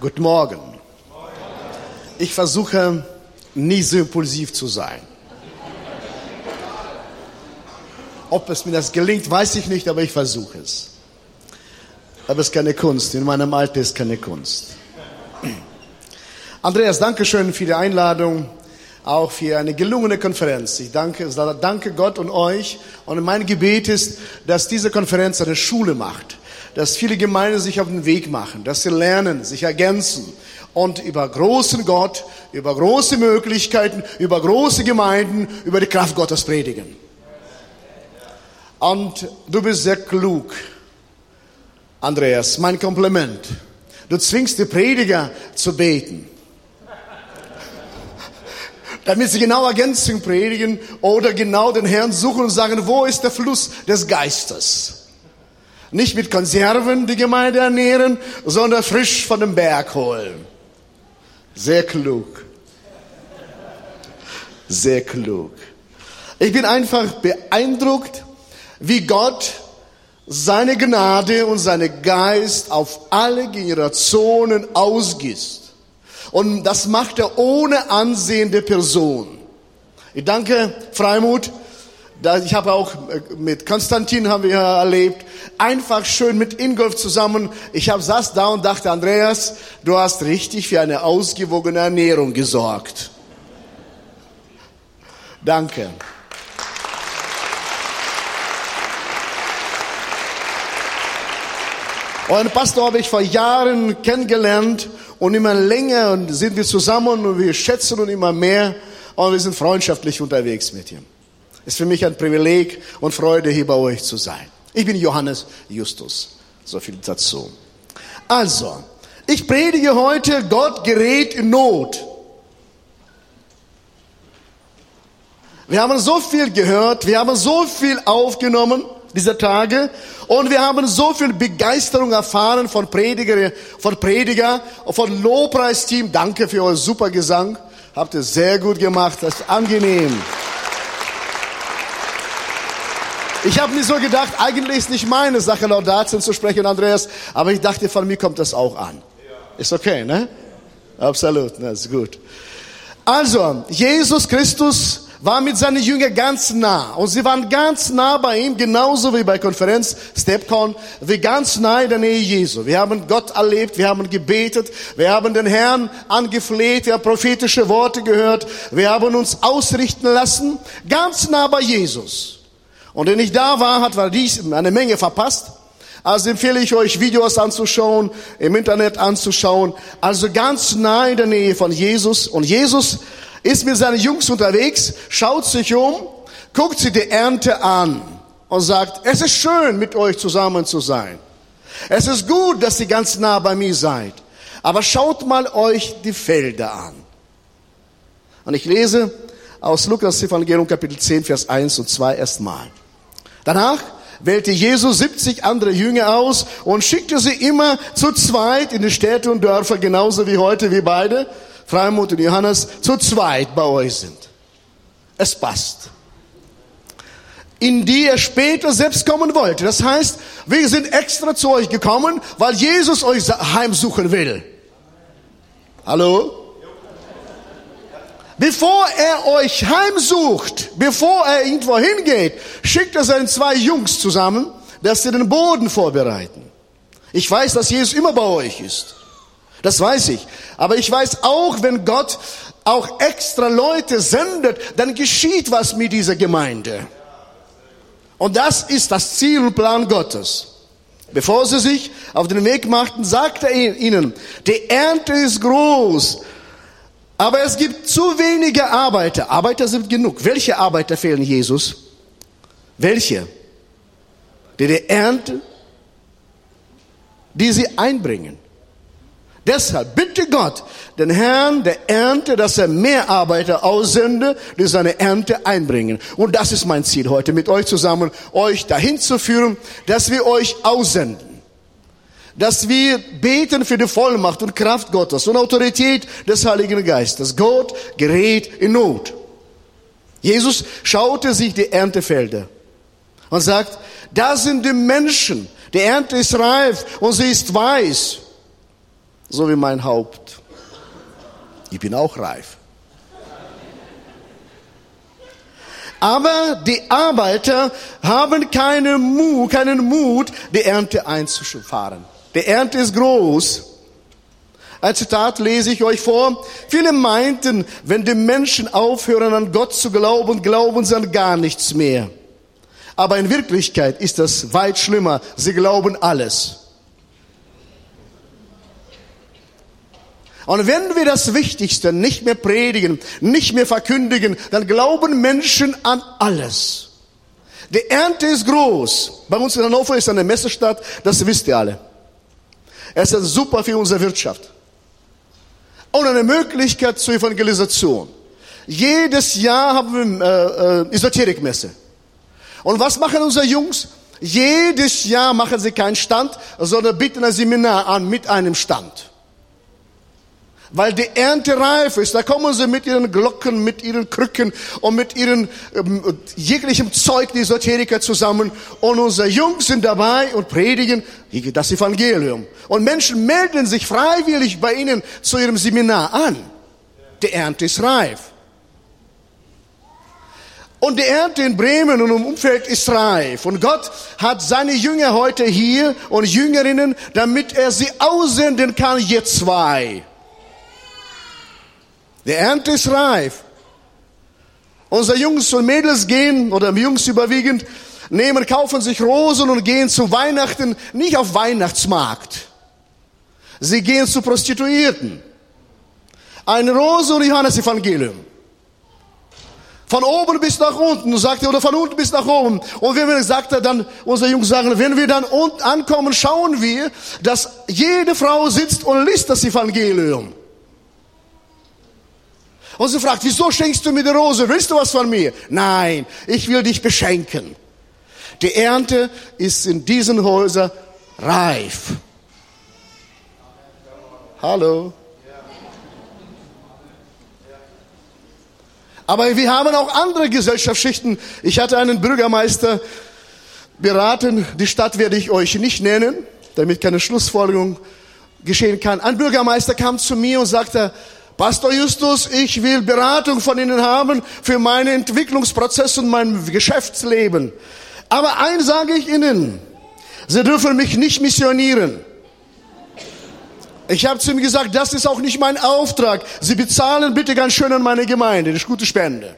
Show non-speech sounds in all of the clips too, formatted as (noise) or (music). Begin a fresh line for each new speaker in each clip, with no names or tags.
Guten Morgen. Ich versuche nie so impulsiv zu sein. Ob es mir das gelingt, weiß ich nicht, aber ich versuche es. Aber es ist keine Kunst. In meinem Alter ist keine Kunst. Andreas, danke schön für die Einladung, auch für eine gelungene Konferenz. Ich danke, danke Gott und euch. Und mein Gebet ist, dass diese Konferenz eine Schule macht dass viele Gemeinden sich auf den Weg machen, dass sie lernen, sich ergänzen und über großen Gott, über große Möglichkeiten, über große Gemeinden, über die Kraft Gottes predigen. Und du bist sehr klug, Andreas, mein Kompliment. Du zwingst die Prediger zu beten. Damit sie genau Ergänzung predigen oder genau den Herrn suchen und sagen, wo ist der Fluss des Geistes? Nicht mit Konserven die Gemeinde ernähren, sondern frisch von dem Berg holen. Sehr klug. Sehr klug. Ich bin einfach beeindruckt, wie Gott seine Gnade und seine Geist auf alle Generationen ausgießt. Und das macht er ohne Ansehen der Person. Ich danke Freimut ich habe auch äh, mit Konstantin haben wir erlebt, einfach schön mit Ingolf zusammen. Ich habe saß da und dachte, Andreas, du hast richtig für eine ausgewogene Ernährung gesorgt. Danke. Euren Pastor habe ich vor Jahren kennengelernt und immer länger sind wir zusammen und wir schätzen uns immer mehr und wir sind freundschaftlich unterwegs mit ihm. Es ist für mich ein Privileg und Freude, hier bei euch zu sein. Ich bin Johannes Justus. So viel dazu. Also, ich predige heute, Gott gerät in Not. Wir haben so viel gehört, wir haben so viel aufgenommen dieser Tage und wir haben so viel Begeisterung erfahren von Prediger, von Prediger, von Lobpreisteam. Danke für euer super Gesang. Habt ihr sehr gut gemacht. Das ist angenehm. Ich habe mir so gedacht, eigentlich ist nicht meine Sache, Laudatien zu sprechen, Andreas, aber ich dachte, von mir kommt das auch an. Ist okay, ne? Absolut, das ist gut. Also, Jesus Christus war mit seinen Jüngern ganz nah. Und sie waren ganz nah bei ihm, genauso wie bei Konferenz Stepcon, wie ganz nah in der Nähe Jesu. Wir haben Gott erlebt, wir haben gebetet, wir haben den Herrn angefleht, wir haben prophetische Worte gehört, wir haben uns ausrichten lassen, ganz nah bei Jesus. Und der nicht da war, hat dies eine Menge verpasst. Also empfehle ich euch, Videos anzuschauen, im Internet anzuschauen. Also ganz nah in der Nähe von Jesus. Und Jesus ist mit seinen Jungs unterwegs, schaut sich um, guckt sie die Ernte an und sagt, es ist schön, mit euch zusammen zu sein. Es ist gut, dass ihr ganz nah bei mir seid. Aber schaut mal euch die Felder an. Und ich lese aus Lukas Evangelium Kapitel 10, Vers 1 und 2 erstmal. Danach wählte Jesus 70 andere Jünger aus und schickte sie immer zu zweit in die Städte und Dörfer, genauso wie heute wir beide, Freimut und Johannes, zu zweit bei euch sind. Es passt. In die er später selbst kommen wollte. Das heißt, wir sind extra zu euch gekommen, weil Jesus euch heimsuchen will. Hallo? Bevor er euch heimsucht, bevor er irgendwo hingeht, schickt er seine zwei Jungs zusammen, dass sie den Boden vorbereiten. Ich weiß, dass Jesus immer bei euch ist. Das weiß ich. Aber ich weiß auch, wenn Gott auch extra Leute sendet, dann geschieht was mit dieser Gemeinde. Und das ist das Ziel und Plan Gottes. Bevor sie sich auf den Weg machten, sagte er ihnen, die Ernte ist groß, aber es gibt zu wenige Arbeiter. Arbeiter sind genug. Welche Arbeiter fehlen Jesus? Welche? Die die Ernte, die sie einbringen. Deshalb bitte Gott, den Herrn der Ernte, dass er mehr Arbeiter aussende, die seine Ernte einbringen. Und das ist mein Ziel heute, mit euch zusammen, euch dahin zu führen, dass wir euch aussenden dass wir beten für die Vollmacht und Kraft Gottes und Autorität des Heiligen Geistes. Gott gerät in Not. Jesus schaute sich die Erntefelder und sagt, da sind die Menschen, die Ernte ist reif und sie ist weiß. so wie mein Haupt. Ich bin auch reif. Aber die Arbeiter haben keine Mut, keinen Mut, die Ernte einzufahren. Die Ernte ist groß. Ein Zitat lese ich euch vor. Viele meinten, wenn die Menschen aufhören an Gott zu glauben, glauben sie an gar nichts mehr. Aber in Wirklichkeit ist das weit schlimmer. Sie glauben alles. Und wenn wir das Wichtigste nicht mehr predigen, nicht mehr verkündigen, dann glauben Menschen an alles. Die Ernte ist groß. Bei uns in Hannover ist eine Messestadt, das wisst ihr alle. Es ist super für unsere Wirtschaft. Und eine Möglichkeit zur Evangelisation. Jedes Jahr haben wir äh, äh, Esoterikmesse. Und was machen unsere Jungs? Jedes Jahr machen sie keinen Stand, sondern bieten ein Seminar an mit einem Stand. Weil die Ernte reif ist. Da kommen sie mit ihren Glocken, mit ihren Krücken und mit ihren ähm, jeglichem Zeug, die Esoteriker zusammen. Und unsere Jungs sind dabei und predigen das Evangelium. Und Menschen melden sich freiwillig bei ihnen zu ihrem Seminar an. Die Ernte ist reif. Und die Ernte in Bremen und im Umfeld ist reif. Und Gott hat seine Jünger heute hier und Jüngerinnen, damit er sie aussenden kann, je zwei. Die Ernte ist reif. Unsere Jungs und Mädels gehen, oder Jungs überwiegend, nehmen, kaufen sich Rosen und gehen zu Weihnachten nicht auf Weihnachtsmarkt. Sie gehen zu Prostituierten. Eine Rose und Johannes Evangelium. Von oben bis nach unten, sagt er, oder von unten bis nach oben. Und wenn wir, sagt er dann, unsere Jungs sagen, wenn wir dann unten ankommen, schauen wir, dass jede Frau sitzt und liest das Evangelium. Und sie fragt, wieso schenkst du mir die Rose? Willst du was von mir? Nein, ich will dich beschenken. Die Ernte ist in diesen Häusern reif. Hallo. Aber wir haben auch andere Gesellschaftsschichten. Ich hatte einen Bürgermeister beraten, die Stadt werde ich euch nicht nennen, damit keine Schlussfolgerung geschehen kann. Ein Bürgermeister kam zu mir und sagte, Pastor Justus, ich will Beratung von Ihnen haben für meinen Entwicklungsprozess und mein Geschäftsleben. Aber eins sage ich Ihnen, Sie dürfen mich nicht missionieren. Ich habe zu ihm gesagt, das ist auch nicht mein Auftrag. Sie bezahlen bitte ganz schön an meine Gemeinde, das ist gute Spende.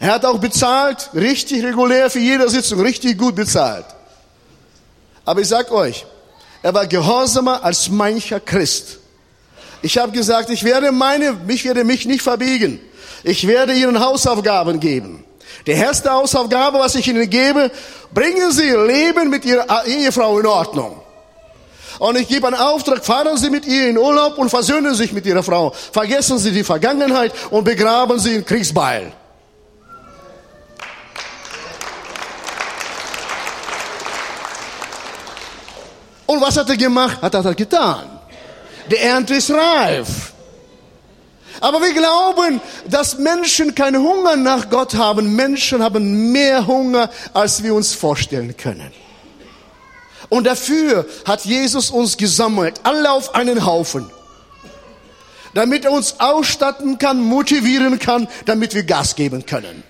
Er hat auch bezahlt, richtig regulär für jede Sitzung, richtig gut bezahlt. Aber ich sag euch, er war gehorsamer als mancher Christ. Ich habe gesagt, ich werde meine, mich werde mich nicht verbiegen. Ich werde ihnen Hausaufgaben geben. Die erste Hausaufgabe, was ich ihnen gebe, bringen sie ihr Leben mit ihrer Ehefrau in Ordnung. Und ich gebe einen Auftrag, fahren Sie mit ihr in Urlaub und versöhnen sich mit Ihrer Frau. Vergessen Sie die Vergangenheit und begraben Sie in Kriegsbeil. Und was hat er gemacht? Hat er getan. Die Ernte ist reif. Aber wir glauben, dass Menschen keinen Hunger nach Gott haben. Menschen haben mehr Hunger, als wir uns vorstellen können. Und dafür hat Jesus uns gesammelt, alle auf einen Haufen, damit er uns ausstatten kann, motivieren kann, damit wir Gas geben können.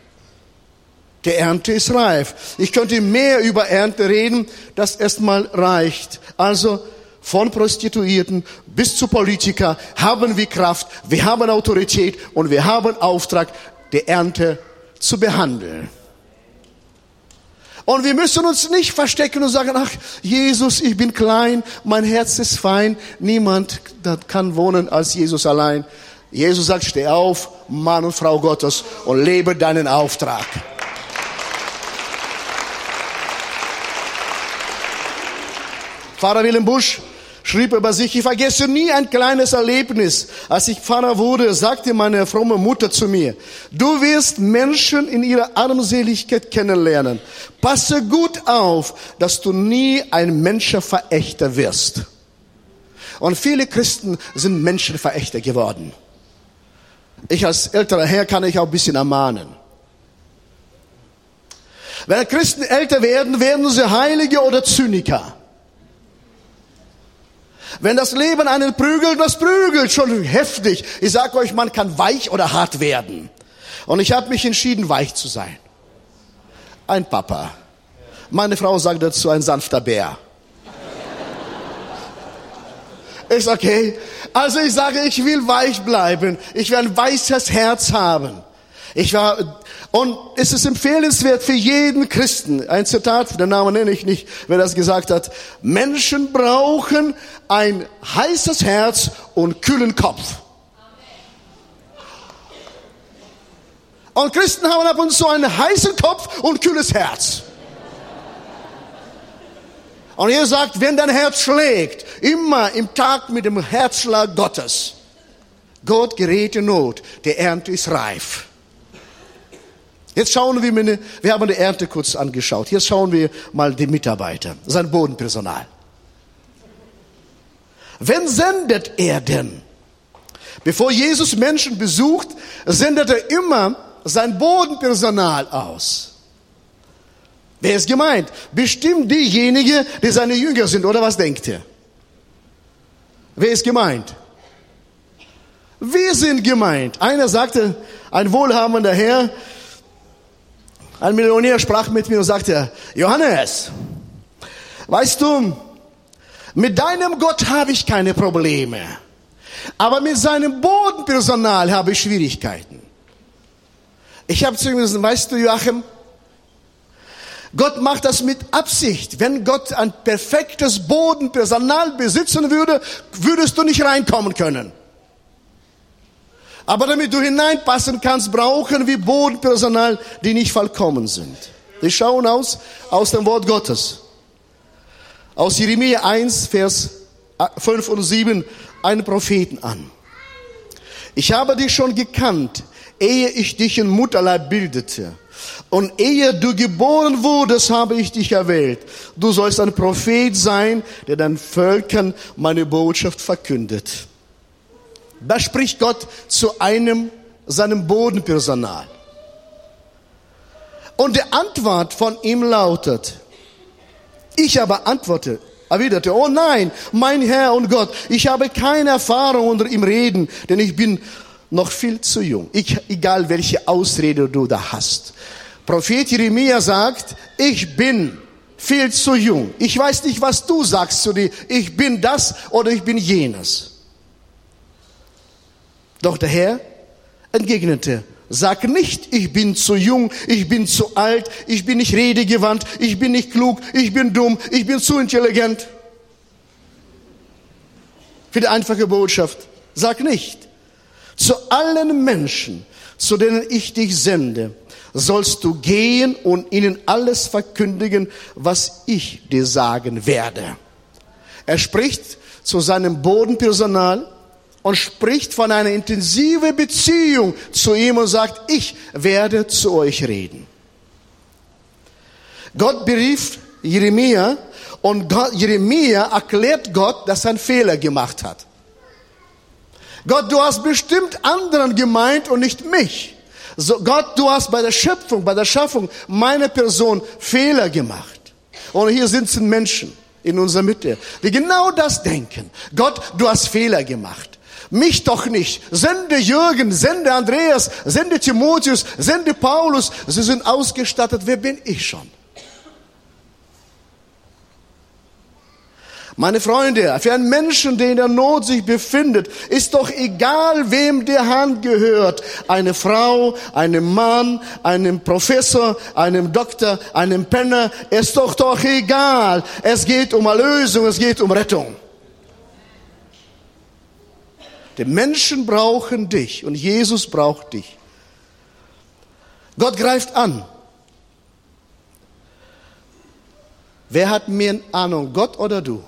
Die Ernte ist reif. Ich könnte mehr über Ernte reden, das erstmal reicht. Also von Prostituierten bis zu Politiker haben wir Kraft, wir haben Autorität und wir haben Auftrag, die Ernte zu behandeln. Und wir müssen uns nicht verstecken und sagen, ach, Jesus, ich bin klein, mein Herz ist fein, niemand kann wohnen als Jesus allein. Jesus sagt, steh auf, Mann und Frau Gottes, und lebe deinen Auftrag. Pfarrer Willem Busch schrieb über sich, ich vergesse nie ein kleines Erlebnis. Als ich Pfarrer wurde, sagte meine fromme Mutter zu mir, du wirst Menschen in ihrer Armseligkeit kennenlernen. Passe gut auf, dass du nie ein Menschenverächter wirst. Und viele Christen sind Menschenverächter geworden. Ich als älterer Herr kann ich auch ein bisschen ermahnen. Wenn Christen älter werden, werden sie Heilige oder Zyniker. Wenn das Leben einen prügelt, das prügelt schon heftig. Ich sage euch, man kann weich oder hart werden. Und ich habe mich entschieden, weich zu sein. Ein Papa. Meine Frau sagt dazu, ein sanfter Bär. Ist okay. Also ich sage, ich will weich bleiben. Ich will ein weißes Herz haben. Ich war, und es ist empfehlenswert für jeden Christen. Ein Zitat, den Namen nenne ich nicht, wer das gesagt hat. Menschen brauchen ein heißes Herz und kühlen Kopf. Und Christen haben ab und zu einen heißen Kopf und kühles Herz. Und er sagt, wenn dein Herz schlägt, immer im Tag mit dem Herzschlag Gottes. Gott gerät in Not, der Ernte ist reif. Jetzt schauen wir, mal, wir haben die Ernte kurz angeschaut. Jetzt schauen wir mal die Mitarbeiter, sein Bodenpersonal. Wen sendet er denn? Bevor Jesus Menschen besucht, sendet er immer sein Bodenpersonal aus. Wer ist gemeint? Bestimmt diejenigen, die seine Jünger sind, oder was denkt ihr? Wer ist gemeint? Wir sind gemeint. Einer sagte, ein wohlhabender Herr, ein Millionär sprach mit mir und sagte, Johannes, weißt du, mit deinem Gott habe ich keine Probleme, aber mit seinem Bodenpersonal habe ich Schwierigkeiten. Ich habe zu ihm gesagt, weißt du, Joachim, Gott macht das mit Absicht. Wenn Gott ein perfektes Bodenpersonal besitzen würde, würdest du nicht reinkommen können. Aber damit du hineinpassen kannst, brauchen wir Bodenpersonal, die nicht vollkommen sind. Die schauen aus, aus dem Wort Gottes. Aus Jeremia 1, Vers 5 und 7, einen Propheten an. Ich habe dich schon gekannt, ehe ich dich in Mutterleib bildete. Und ehe du geboren wurdest, habe ich dich erwählt. Du sollst ein Prophet sein, der den Völkern meine Botschaft verkündet. Da spricht Gott zu einem, seinem Bodenpersonal. Und die Antwort von ihm lautet, ich aber antworte, erwiderte, oh nein, mein Herr und Gott, ich habe keine Erfahrung unter ihm reden, denn ich bin noch viel zu jung. Ich, egal welche Ausrede du da hast. Prophet Jeremia sagt, ich bin viel zu jung. Ich weiß nicht, was du sagst zu dir. Ich bin das oder ich bin jenes. Doch der Herr entgegnete, sag nicht, ich bin zu jung, ich bin zu alt, ich bin nicht redegewandt, ich bin nicht klug, ich bin dumm, ich bin zu intelligent. Für die einfache Botschaft, sag nicht. Zu allen Menschen, zu denen ich dich sende, sollst du gehen und ihnen alles verkündigen, was ich dir sagen werde. Er spricht zu seinem Bodenpersonal und spricht von einer intensiven Beziehung zu ihm und sagt, ich werde zu euch reden. Gott berief Jeremia und Gott, Jeremia erklärt Gott, dass er einen Fehler gemacht hat. Gott, du hast bestimmt anderen gemeint und nicht mich. So, Gott, du hast bei der Schöpfung, bei der Schaffung meiner Person Fehler gemacht. Und hier sitzen Menschen in unserer Mitte, die genau das denken. Gott, du hast Fehler gemacht. Mich doch nicht. Sende Jürgen, sende Andreas, sende Timotheus, sende Paulus. Sie sind ausgestattet. Wer bin ich schon? Meine Freunde, für einen Menschen, der in der Not sich befindet, ist doch egal, wem der Hand gehört. Eine Frau, einem Mann, einem Professor, einem Doktor, einem Penner, ist doch doch egal. Es geht um Erlösung, es geht um Rettung. Die Menschen brauchen dich und Jesus braucht dich. Gott greift an. Wer hat mehr Ahnung, Gott oder du?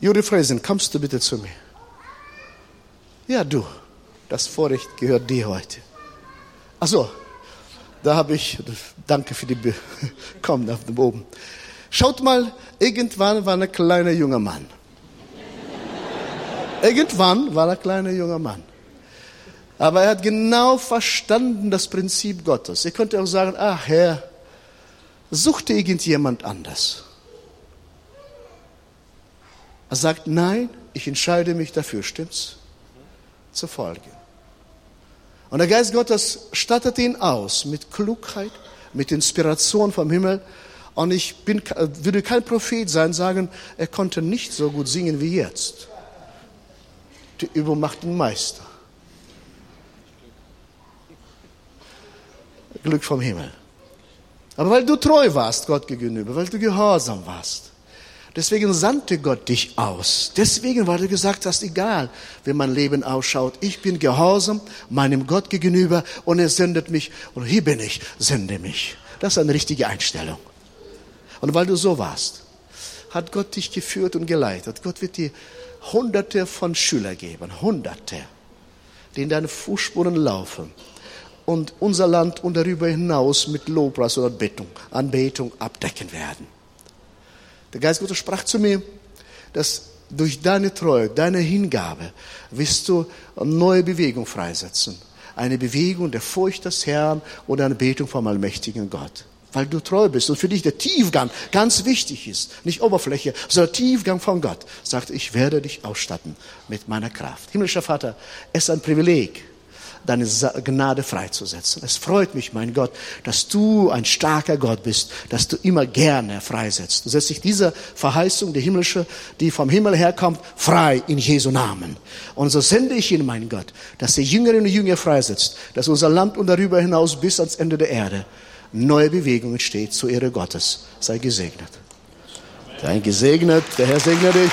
Juri Freisen, kommst du bitte zu mir? Ja, du. Das Vorrecht gehört dir heute. Ach so, da habe ich, danke für die, Be (laughs) komm nach oben. Schaut mal, irgendwann war ein kleiner junger Mann. Irgendwann war ein kleiner junger Mann. Aber er hat genau verstanden das Prinzip Gottes. Ihr könnt auch sagen, ach Herr, such dir irgendjemand anders. Er sagt, nein, ich entscheide mich dafür, stimmt's? Zu folgen. Und der Geist Gottes stattet ihn aus mit Klugheit, mit Inspiration vom Himmel. Und ich bin, würde kein Prophet sein, sagen, er konnte nicht so gut singen wie jetzt. Die Übung macht den Meister. Glück vom Himmel. Aber weil du treu warst Gott gegenüber, weil du gehorsam warst, deswegen sandte Gott dich aus. Deswegen, weil du gesagt hast, egal, wie mein Leben ausschaut, ich bin gehorsam meinem Gott gegenüber und er sendet mich und hier bin ich, sende mich. Das ist eine richtige Einstellung. Und weil du so warst, hat Gott dich geführt und geleitet. Gott wird dir hunderte von Schülern geben, hunderte, die in deine Fußspuren laufen und unser Land und darüber hinaus mit Lobpreis oder Anbetung, Anbetung abdecken werden. Der Geist Gottes sprach zu mir, dass durch deine Treue, deine Hingabe wirst du eine neue Bewegung freisetzen. Eine Bewegung der Furcht des Herrn oder eine Betung vom allmächtigen Gott. Weil du treu bist und für dich der Tiefgang ganz wichtig ist. Nicht Oberfläche, sondern Tiefgang von Gott. Sagt, ich werde dich ausstatten mit meiner Kraft. Himmlischer Vater, es ist ein Privileg, deine Gnade freizusetzen. Es freut mich, mein Gott, dass du ein starker Gott bist, dass du immer gerne freisetzt. Du setzt dich dieser Verheißung, die himmlische, die vom Himmel herkommt, frei in Jesu Namen. Und so sende ich ihn, mein Gott, dass die Jüngerinnen und Jünger freisetzt, dass unser Land und darüber hinaus bis ans Ende der Erde neue Bewegung entsteht zur Ehre Gottes. Sei gesegnet. Sei gesegnet. Der Herr segne dich.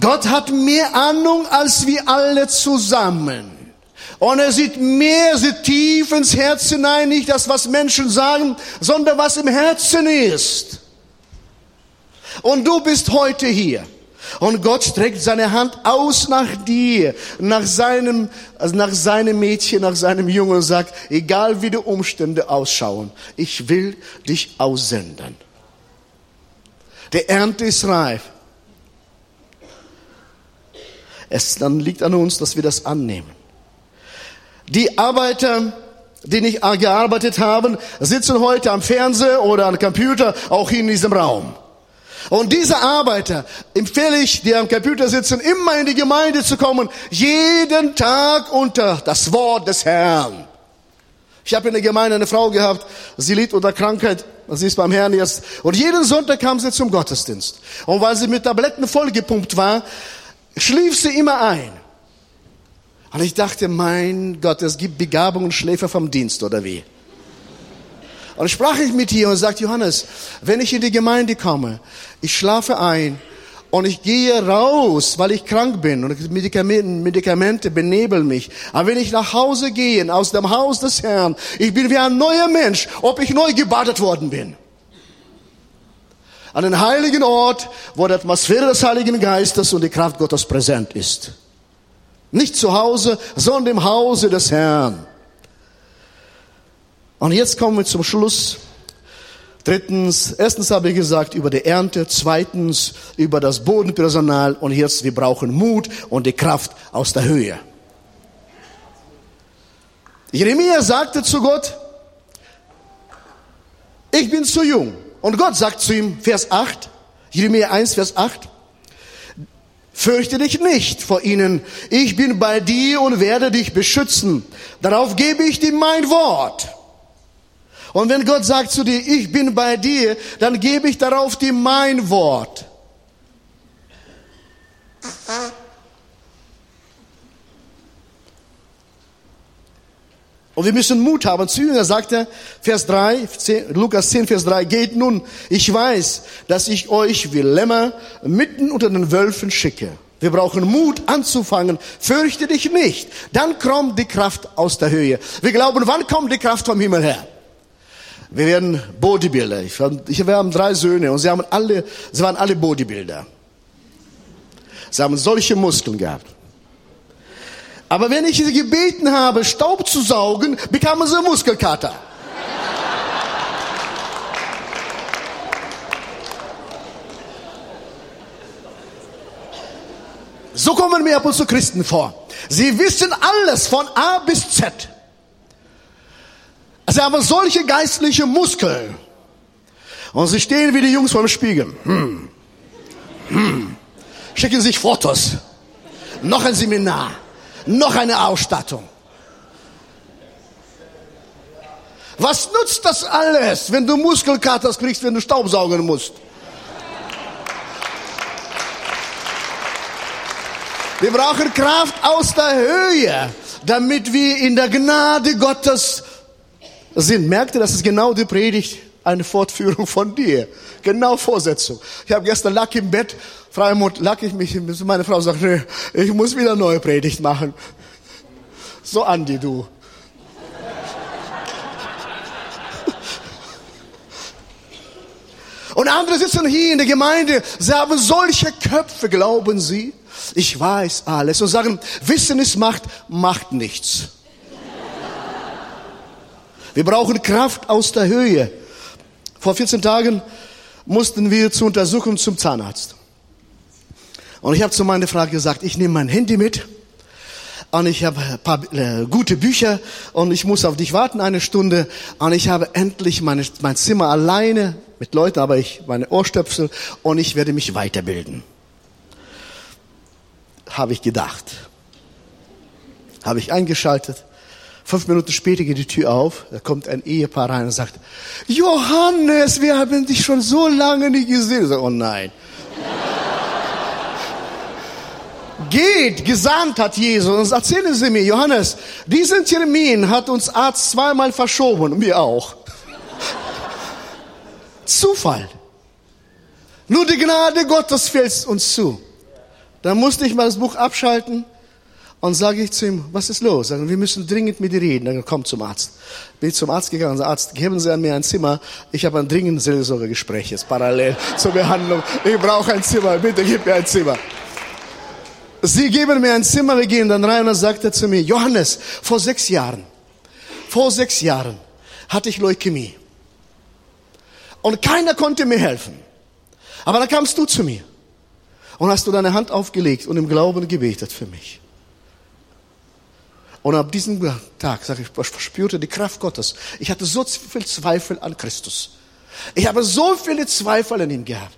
Gott hat mehr Ahnung als wir alle zusammen. Und er sieht mehr, sieht tief ins Herz hinein, nicht das, was Menschen sagen, sondern was im Herzen ist. Und du bist heute hier. Und Gott streckt seine Hand aus nach dir, nach seinem, also nach seinem Mädchen, nach seinem Jungen und sagt, egal wie die Umstände ausschauen, ich will dich aussenden. Der Ernte ist reif. Es dann liegt an uns, dass wir das annehmen. Die Arbeiter, die nicht gearbeitet haben, sitzen heute am Fernseher oder am Computer, auch hier in diesem Raum. Und diese Arbeiter empfehle ich, die am Computer sitzen, immer in die Gemeinde zu kommen, jeden Tag unter das Wort des Herrn. Ich habe in der Gemeinde eine Frau gehabt, sie litt unter Krankheit, sie ist beim Herrn jetzt. Und jeden Sonntag kam sie zum Gottesdienst. Und weil sie mit Tabletten vollgepumpt war, schlief sie immer ein. Und ich dachte, mein Gott, es gibt Begabung und Schläfer vom Dienst, oder wie? Und sprach ich mit ihr und sagte, Johannes, wenn ich in die Gemeinde komme, ich schlafe ein und ich gehe raus, weil ich krank bin und Medikamente, Medikamente benebeln mich. Aber wenn ich nach Hause gehe, aus dem Haus des Herrn, ich bin wie ein neuer Mensch, ob ich neu gebadet worden bin an den heiligen Ort, wo die Atmosphäre des Heiligen Geistes und die Kraft Gottes präsent ist. Nicht zu Hause, sondern im Hause des Herrn. Und jetzt kommen wir zum Schluss. Drittens, erstens habe ich gesagt über die Ernte, zweitens über das Bodenpersonal und jetzt wir brauchen Mut und die Kraft aus der Höhe. Jeremia sagte zu Gott, ich bin zu jung und Gott sagt zu ihm, Vers 8, Jeremia 1, Vers 8, Fürchte dich nicht vor ihnen. Ich bin bei dir und werde dich beschützen. Darauf gebe ich dir mein Wort. Und wenn Gott sagt zu dir, ich bin bei dir, dann gebe ich darauf dir mein Wort. Und wir müssen Mut haben. Zu Jünger sagt er, Vers 3, 10, Lukas 10, Vers 3, geht nun, ich weiß, dass ich euch wie Lämmer mitten unter den Wölfen schicke. Wir brauchen Mut anzufangen. Fürchte dich nicht. Dann kommt die Kraft aus der Höhe. Wir glauben, wann kommt die Kraft vom Himmel her? Wir werden Bodybuilder. Ich, wir haben drei Söhne und sie haben alle, sie waren alle Bodybuilder. Sie haben solche Muskeln gehabt. Aber wenn ich sie gebeten habe, Staub zu saugen, bekamen sie Muskelkater. So kommen mir ab und zu Christen vor. Sie wissen alles von A bis Z. sie haben solche geistliche Muskeln. Und sie stehen wie die Jungs vor dem Spiegel. Hm. Hm. Schicken sich Fotos. Noch ein Seminar. Noch eine Ausstattung. Was nutzt das alles, wenn du Muskelkaters kriegst, wenn du Staubsaugen musst? Wir brauchen Kraft aus der Höhe, damit wir in der Gnade Gottes sind. Merkt ihr, das ist genau die Predigt, eine Fortführung von dir. Genau Vorsetzung. Ich habe gestern lag im Bett, Freimund, lag ich mich, meine Frau sagt, nee, ich muss wieder neue Predigt machen. So Andi, du. Und andere sitzen hier in der Gemeinde, sie haben solche Köpfe, glauben sie. Ich weiß alles. Und sagen, Wissen ist Macht, macht nichts. Wir brauchen Kraft aus der Höhe. Vor 14 Tagen mussten wir zur Untersuchung zum Zahnarzt. Und ich habe zu meiner Frau gesagt, ich nehme mein Handy mit und ich habe ein paar äh, gute Bücher und ich muss auf dich warten eine Stunde und ich habe endlich meine, mein Zimmer alleine mit Leuten, aber ich meine Ohrstöpsel und ich werde mich weiterbilden. Habe ich gedacht. Habe ich eingeschaltet. Fünf Minuten später geht die Tür auf, da kommt ein Ehepaar rein und sagt, Johannes, wir haben dich schon so lange nicht gesehen. Ich sage, oh nein. (laughs) Geht, gesandt hat Jesus. Erzählen Sie mir, Johannes, diesen Termin hat uns Arzt zweimal verschoben, und mir auch. (laughs) Zufall. Nur die Gnade Gottes fällt uns zu. Da musste ich mal das Buch abschalten und sage ich zu ihm, was ist los? Sagen, wir müssen dringend mit dir reden. Dann komm zum Arzt. Bin ich zum Arzt gegangen und sage, Arzt, geben Sie an mir ein Zimmer. Ich habe ein dringendes Seelsorgegespräch jetzt parallel zur Behandlung. Ich brauche ein Zimmer. Bitte gib mir ein Zimmer. Sie geben mir ein Zimmer, wir gehen dann rein und dann sagt er zu mir, Johannes, vor sechs Jahren, vor sechs Jahren hatte ich Leukämie. Und keiner konnte mir helfen. Aber dann kamst du zu mir und hast du deine Hand aufgelegt und im Glauben gebetet für mich. Und ab diesem Tag, sage ich, verspürte die Kraft Gottes. Ich hatte so viel Zweifel an Christus. Ich habe so viele Zweifel an ihm gehabt.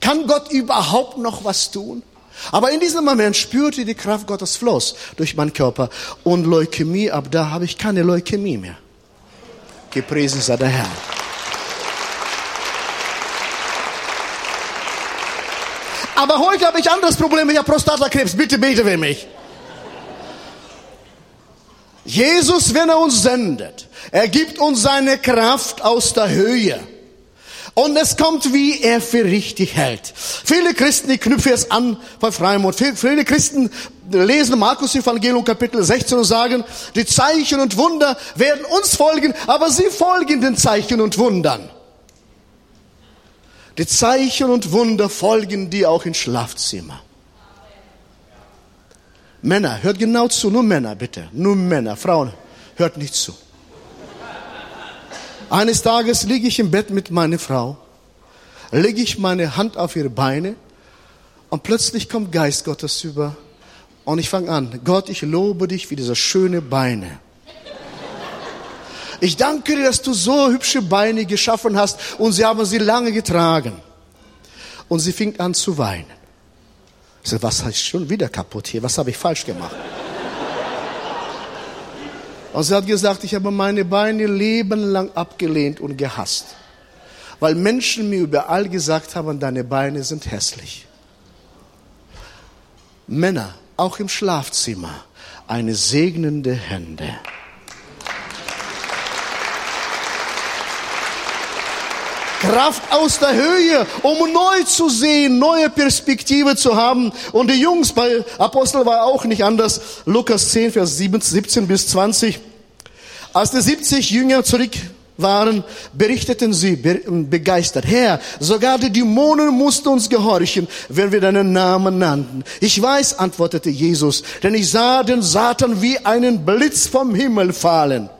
Kann Gott überhaupt noch was tun? Aber in diesem Moment spürte die Kraft Gottes floss durch meinen Körper und Leukämie, ab da habe ich keine Leukämie mehr. Gepriesen sei der Herr. Aber heute habe ich anderes Problem, ich habe Prostatakrebs, bitte bete für mich. Jesus, wenn er uns sendet, er gibt uns seine Kraft aus der Höhe. Und es kommt, wie er für richtig hält. Viele Christen, ich knüpfe jetzt an bei Freimund, viele Christen lesen Markus Evangelium Kapitel 16 und sagen, die Zeichen und Wunder werden uns folgen, aber sie folgen den Zeichen und Wundern. Die Zeichen und Wunder folgen dir auch ins Schlafzimmer. Männer, hört genau zu, nur Männer bitte, nur Männer, Frauen, hört nicht zu. Eines Tages liege ich im Bett mit meiner Frau, lege ich meine Hand auf ihre Beine und plötzlich kommt Geist Gottes über und ich fange an, Gott, ich lobe dich für diese schöne Beine. Ich danke dir, dass du so hübsche Beine geschaffen hast und sie haben sie lange getragen. Und sie fing an zu weinen. Ich sage, was ist schon wieder kaputt hier? Was habe ich falsch gemacht? Und sie hat gesagt, ich habe meine Beine lebenlang abgelehnt und gehasst. Weil Menschen mir überall gesagt haben, deine Beine sind hässlich. Männer, auch im Schlafzimmer, eine segnende Hände. Kraft aus der Höhe, um neu zu sehen, neue Perspektive zu haben. Und die Jungs bei Apostel war auch nicht anders. Lukas 10, Vers 17 bis 20. Als die 70 Jünger zurück waren, berichteten sie begeistert, Herr, sogar die Dämonen mussten uns gehorchen, wenn wir deinen Namen nannten. Ich weiß, antwortete Jesus, denn ich sah den Satan wie einen Blitz vom Himmel fallen.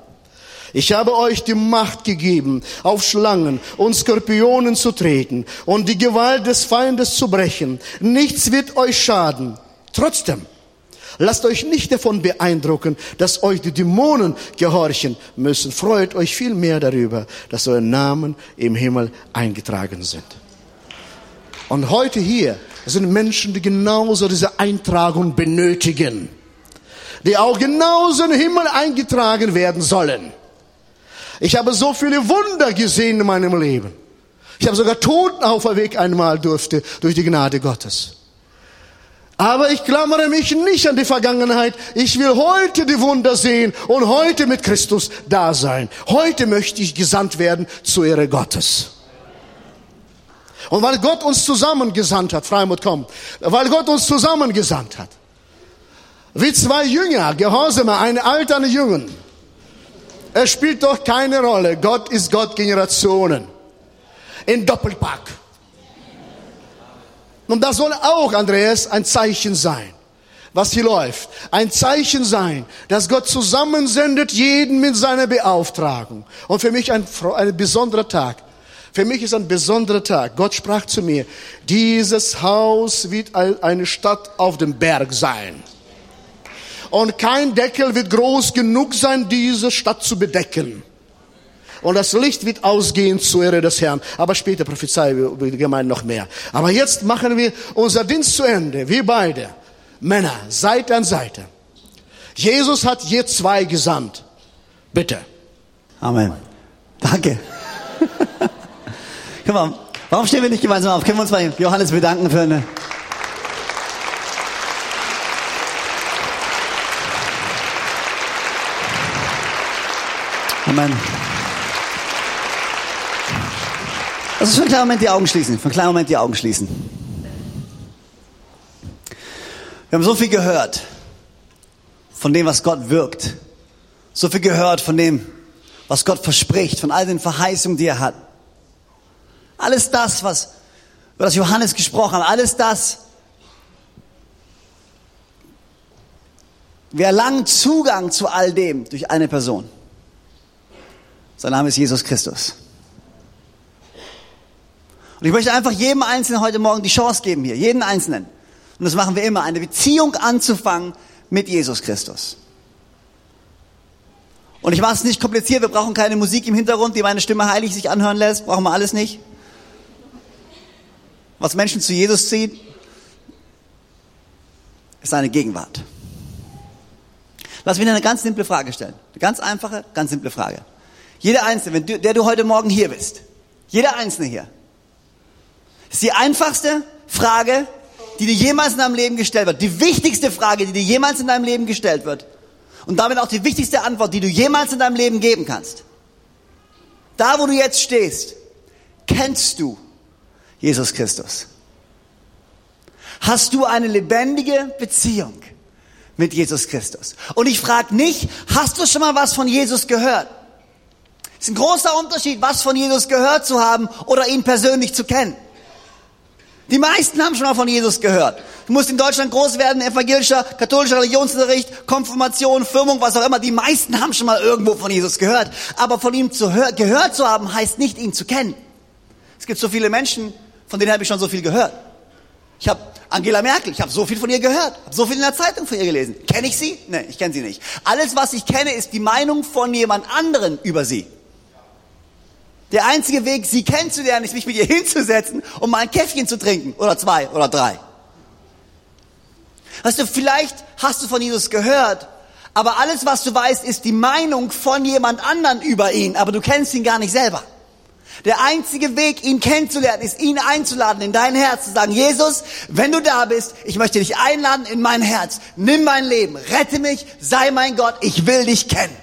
Ich habe euch die Macht gegeben, auf Schlangen und Skorpionen zu treten und die Gewalt des Feindes zu brechen. Nichts wird euch schaden. Trotzdem, Lasst euch nicht davon beeindrucken, dass euch die Dämonen gehorchen müssen. Freut euch viel mehr darüber, dass eure Namen im Himmel eingetragen sind. Und heute hier sind Menschen, die genauso diese Eintragung benötigen, die auch genauso im Himmel eingetragen werden sollen. Ich habe so viele Wunder gesehen in meinem Leben. Ich habe sogar Toten auf der Weg einmal durfte durch die Gnade Gottes. Aber ich klammere mich nicht an die Vergangenheit. Ich will heute die Wunder sehen und heute mit Christus da sein. Heute möchte ich gesandt werden zur Ehre Gottes. Und weil Gott uns zusammengesandt hat, Freimut, komm, weil Gott uns zusammengesandt hat, wie zwei Jünger, Gehorsame, ein Alter, eine Jungen. Es spielt doch keine Rolle. Gott ist Gott Generationen. In Doppelpack. Und das soll auch, Andreas, ein Zeichen sein, was hier läuft. Ein Zeichen sein, dass Gott zusammensendet jeden mit seiner Beauftragung. Und für mich ein, ein besonderer Tag. Für mich ist ein besonderer Tag. Gott sprach zu mir, dieses Haus wird eine Stadt auf dem Berg sein. Und kein Deckel wird groß genug sein, diese Stadt zu bedecken. Und das Licht wird ausgehen zur Ehre des Herrn. Aber später prophezei über die Gemeinde noch mehr. Aber jetzt machen wir unser Dienst zu Ende. Wir beide, Männer, Seite an Seite. Jesus hat je zwei gesandt. Bitte.
Amen. Danke. (laughs) Guck mal, warum stehen wir nicht gemeinsam auf? Können wir uns bei Johannes bedanken für eine... Amen. Also für einen kleinen Moment die Augen schließen. Für einen kleinen Moment die Augen schließen. Wir haben so viel gehört von dem, was Gott wirkt. So viel gehört von dem, was Gott verspricht, von all den Verheißungen, die er hat. Alles das, was über das Johannes gesprochen hat, alles das. Wir erlangen Zugang zu all dem durch eine Person. Sein Name ist Jesus Christus. Und ich möchte einfach jedem Einzelnen heute Morgen die Chance geben hier, jeden Einzelnen. Und das machen wir immer, eine Beziehung anzufangen mit Jesus Christus. Und ich mache es nicht kompliziert, wir brauchen keine Musik im Hintergrund, die meine Stimme heilig sich anhören lässt, brauchen wir alles nicht was Menschen zu Jesus zieht, ist seine Gegenwart. Lass mich eine ganz simple Frage stellen. Eine ganz einfache, ganz simple Frage. Jeder Einzelne, du, der du heute Morgen hier bist, jeder Einzelne hier, ist die einfachste Frage, die dir jemals in deinem Leben gestellt wird. Die wichtigste Frage, die dir jemals in deinem Leben gestellt wird. Und damit auch die wichtigste Antwort, die du jemals in deinem Leben geben kannst. Da, wo du jetzt stehst, kennst du Jesus Christus? Hast du eine lebendige Beziehung mit Jesus Christus? Und ich frage nicht, hast du schon mal was von Jesus gehört? Es ist ein großer Unterschied, was von Jesus gehört zu haben oder ihn persönlich zu kennen. Die meisten haben schon mal von Jesus gehört. Du musst in Deutschland groß werden, evangelischer, katholischer Religionsunterricht, Konfirmation, Firmung, was auch immer. Die meisten haben schon mal irgendwo von Jesus gehört. Aber von ihm zu gehört zu haben, heißt nicht, ihn zu kennen. Es gibt so viele Menschen, von denen habe ich schon so viel gehört. Ich habe Angela Merkel, ich habe so viel von ihr gehört, habe so viel in der Zeitung von ihr gelesen. Kenne ich sie? Nein, ich kenne sie nicht. Alles, was ich kenne, ist die Meinung von jemand anderen über sie. Der einzige Weg, sie kennenzulernen, ist mich mit ihr hinzusetzen und mal ein Käffchen zu trinken. Oder zwei oder drei. Weißt du, vielleicht hast du von Jesus gehört, aber alles, was du weißt, ist die Meinung von jemand anderen über ihn, aber du kennst ihn gar nicht selber. Der einzige Weg, ihn kennenzulernen, ist ihn einzuladen in dein Herz, zu sagen, Jesus, wenn du da bist, ich möchte dich einladen in mein Herz. Nimm mein Leben, rette mich, sei mein Gott, ich will dich kennen.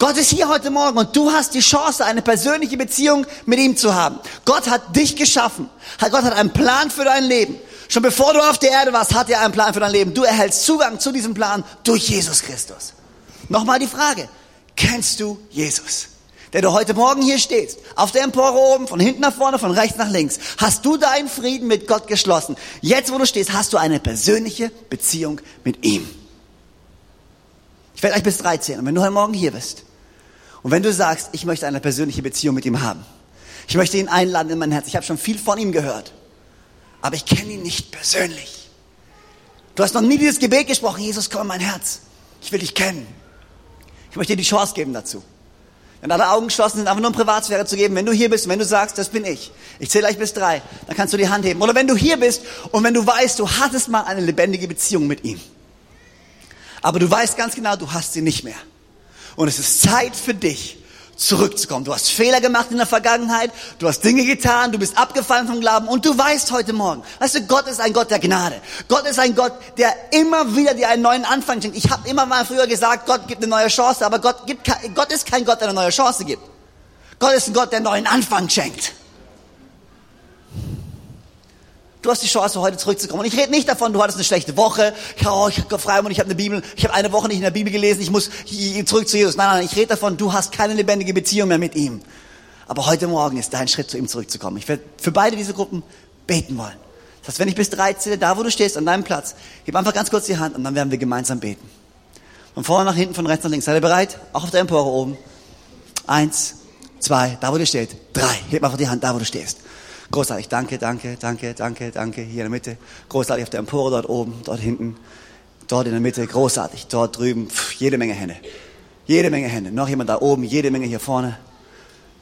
Gott ist hier heute Morgen und du hast die Chance, eine persönliche Beziehung mit ihm zu haben. Gott hat dich geschaffen. Gott hat einen Plan für dein Leben. Schon bevor du auf der Erde warst, hat er einen Plan für dein Leben. Du erhältst Zugang zu diesem Plan durch Jesus Christus. Nochmal die Frage, kennst du Jesus? der du heute Morgen hier stehst, auf der Empore oben, von hinten nach vorne, von rechts nach links, hast du deinen Frieden mit Gott geschlossen. Jetzt, wo du stehst, hast du eine persönliche Beziehung mit ihm. Ich werde gleich bis 13. Und wenn du heute Morgen hier bist und wenn du sagst, ich möchte eine persönliche Beziehung mit ihm haben, ich möchte ihn einladen in mein Herz, ich habe schon viel von ihm gehört, aber ich kenne ihn nicht persönlich. Du hast noch nie dieses Gebet gesprochen, Jesus, komm in mein Herz. Ich will dich kennen. Ich möchte dir die Chance geben dazu. Wenn alle Augen geschlossen sind, einfach nur um Privatsphäre zu geben, wenn du hier bist und wenn du sagst, das bin ich, ich zähle gleich bis drei, dann kannst du die Hand heben. Oder wenn du hier bist und wenn du weißt, du hattest mal eine lebendige Beziehung mit ihm, aber du weißt ganz genau, du hast sie nicht mehr. Und es ist Zeit für dich, zurückzukommen. Du hast Fehler gemacht in der Vergangenheit, du hast Dinge getan, du bist abgefallen vom Glauben und du weißt heute Morgen, weißt du, Gott ist ein Gott der Gnade. Gott ist ein Gott, der immer wieder dir einen neuen Anfang schenkt. Ich habe immer mal früher gesagt, Gott gibt eine neue Chance, aber Gott, gibt, Gott ist kein Gott, der eine neue Chance gibt. Gott ist ein Gott, der einen neuen Anfang schenkt. Du hast die Chance, heute zurückzukommen. Und ich rede nicht davon, du hattest eine schlechte Woche, oh, ich habe frei und ich habe eine Bibel, ich habe eine Woche nicht in der Bibel gelesen, ich muss zurück zu Jesus. Nein, nein, ich rede davon, du hast keine lebendige Beziehung mehr mit ihm. Aber heute Morgen ist dein Schritt, zu ihm zurückzukommen. Ich werde für beide diese Gruppen beten wollen. Das heißt, wenn ich bis drei zähle, da wo du stehst, an deinem Platz, gib einfach ganz kurz die Hand und dann werden wir gemeinsam beten. Von vorne nach hinten, von rechts nach links. Seid ihr bereit? Auch auf der Empore oben. Eins, zwei, da wo du stehst. Drei. Heb einfach die Hand, da wo du stehst. Großartig, danke, danke, danke, danke, danke. Hier in der Mitte. Großartig auf der Empore dort oben, dort hinten. Dort in der Mitte, großartig. Dort drüben, pff, jede Menge Hände. Jede Menge Hände. Noch jemand da oben, jede Menge hier vorne.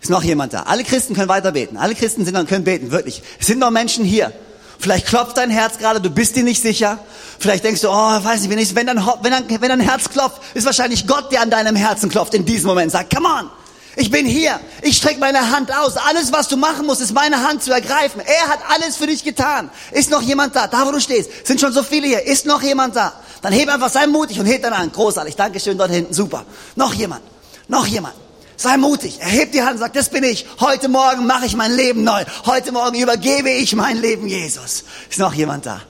Ist noch jemand da? Alle Christen können weiter beten. Alle Christen sind, können beten, wirklich. Es sind noch Menschen hier. Vielleicht klopft dein Herz gerade, du bist dir nicht sicher. Vielleicht denkst du, oh, weiß nicht, wenn, ich, wenn, dein, wenn, dein, wenn dein Herz klopft, ist wahrscheinlich Gott, der an deinem Herzen klopft in diesem Moment. Sag, come on, ich bin hier. Ich strecke meine Hand aus. Alles, was du machen musst, ist meine Hand zu ergreifen. Er hat alles für dich getan. Ist noch jemand da? Da, wo du stehst. Sind schon so viele hier. Ist noch jemand da? Dann heb einfach, sei mutig und heb dann an. Großartig. Dankeschön dort hinten. Super. Noch jemand. Noch jemand. Sei mutig. Erheb die Hand und sag, das bin ich. Heute Morgen mache ich mein Leben neu. Heute Morgen übergebe ich mein Leben Jesus. Ist noch jemand da?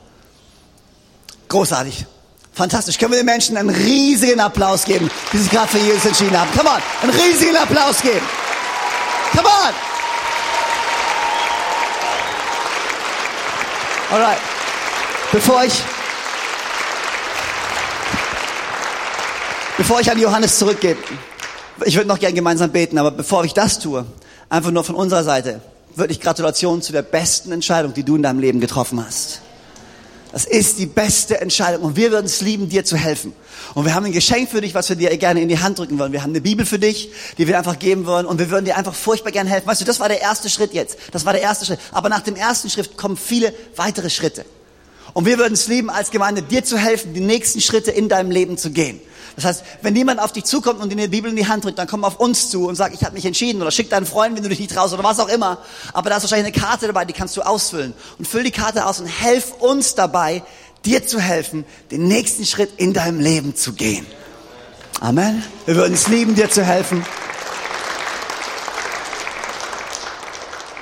Großartig. Fantastisch. Können wir den Menschen einen riesigen Applaus geben, die sich gerade für Jesus entschieden haben. Come on. Einen riesigen Applaus geben. Come on. Alright. Bevor ich, bevor ich an Johannes zurückgebe, ich würde noch gern gemeinsam beten, aber bevor ich das tue, einfach nur von unserer Seite, wirklich Gratulation zu der besten Entscheidung, die du in deinem Leben getroffen hast. Das ist die beste Entscheidung und wir würden es lieben, dir zu helfen. Und wir haben ein Geschenk für dich, was wir dir gerne in die Hand drücken wollen. Wir haben eine Bibel für dich, die wir einfach geben wollen und wir würden dir einfach furchtbar gerne helfen. Weißt du, das war der erste Schritt jetzt. Das war der erste Schritt. Aber nach dem ersten Schritt kommen viele weitere Schritte. Und wir würden es lieben, als Gemeinde dir zu helfen, die nächsten Schritte in deinem Leben zu gehen. Das heißt, wenn jemand auf dich zukommt und dir eine Bibel in die Hand drückt, dann komm auf uns zu und sag, ich habe mich entschieden oder schick deinen Freund, wenn du dich nicht traust oder was auch immer. Aber da ist wahrscheinlich eine Karte dabei, die kannst du ausfüllen. Und füll die Karte aus und helf uns dabei, dir zu helfen, den nächsten Schritt in deinem Leben zu gehen. Amen. Wir würden es lieben, dir zu helfen.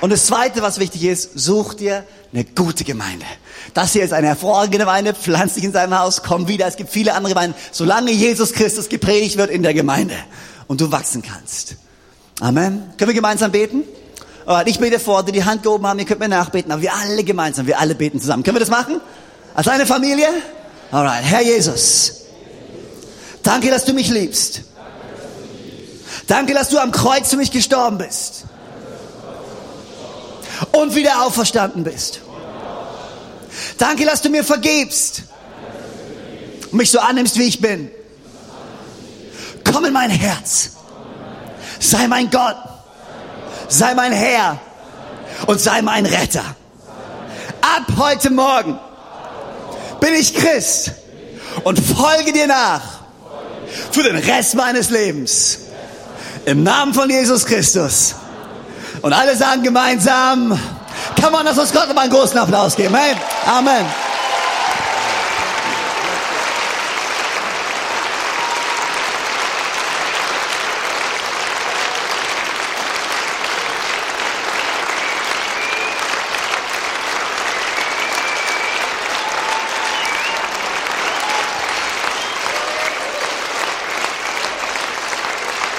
Und das Zweite, was wichtig ist, such dir eine gute Gemeinde. Das hier ist eine hervorragende Gemeinde, pflanz dich in seinem Haus, komm wieder. Es gibt viele andere Gemeinden, solange Jesus Christus gepredigt wird in der Gemeinde und du wachsen kannst. Amen. Können wir gemeinsam beten? Ich bete vor, die die Hand gehoben haben, ihr könnt mir nachbeten, aber wir alle gemeinsam, wir alle beten zusammen. Können wir das machen? Als eine Familie? Alright. Herr Jesus, danke, dass du mich liebst. Danke, dass du am Kreuz für mich gestorben bist. Und wieder auferstanden bist. Danke, dass du mir vergibst. Und mich so annimmst, wie ich bin. Komm in mein Herz. Sei mein Gott. Sei mein Herr. Und sei mein Retter. Ab heute Morgen bin ich Christ und folge dir nach für den Rest meines Lebens. Im Namen von Jesus Christus. Und alle sagen gemeinsam, kann man das uns Gott mal einen großen Applaus geben. Hey? Amen.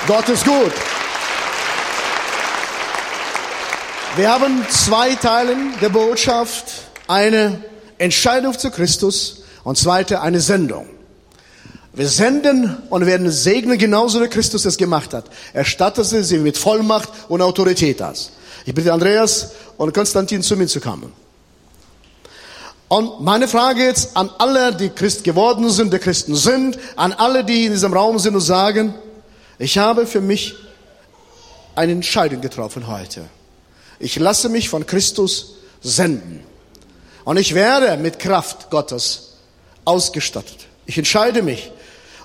Gott ist gut. Wir haben zwei Teilen der Botschaft. Eine Entscheidung zu Christus und zweite eine Sendung. Wir senden und werden segnen, genauso wie Christus es gemacht hat. Er stattete sie mit Vollmacht und Autorität aus. Ich bitte Andreas und Konstantin zu mir zu kommen. Und meine Frage jetzt an alle, die Christ geworden sind, die Christen sind, an alle, die in diesem Raum sind und sagen, ich habe für mich eine Entscheidung getroffen heute. Ich lasse mich von Christus senden. Und ich werde mit Kraft Gottes ausgestattet. Ich entscheide mich.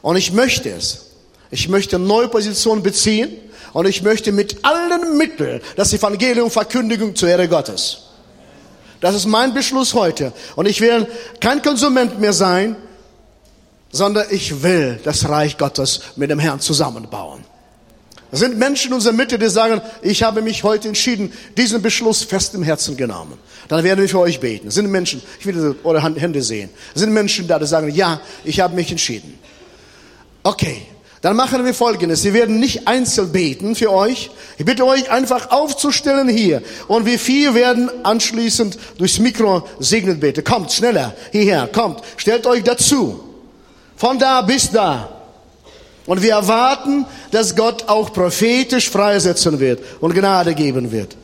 Und ich möchte es. Ich möchte neue Position beziehen. Und ich möchte mit allen Mitteln das Evangelium Verkündigung zur Ehre Gottes. Das ist mein Beschluss heute. Und ich will kein Konsument mehr sein, sondern ich will das Reich Gottes mit dem Herrn zusammenbauen. Es sind Menschen in unserer Mitte, die sagen, ich habe mich heute entschieden, diesen Beschluss fest im Herzen genommen. Dann werden wir für euch beten. Es sind Menschen, ich will eure Hände sehen. Es sind Menschen da, die sagen, ja, ich habe mich entschieden. Okay, dann machen wir Folgendes. Wir werden nicht einzeln beten für euch. Ich bitte euch einfach aufzustellen hier. Und wir vier werden anschließend durchs Mikro segnen beten. Kommt schneller hierher, kommt. Stellt euch dazu. Von da bis da. Und wir erwarten, dass Gott auch prophetisch freisetzen wird und Gnade geben wird.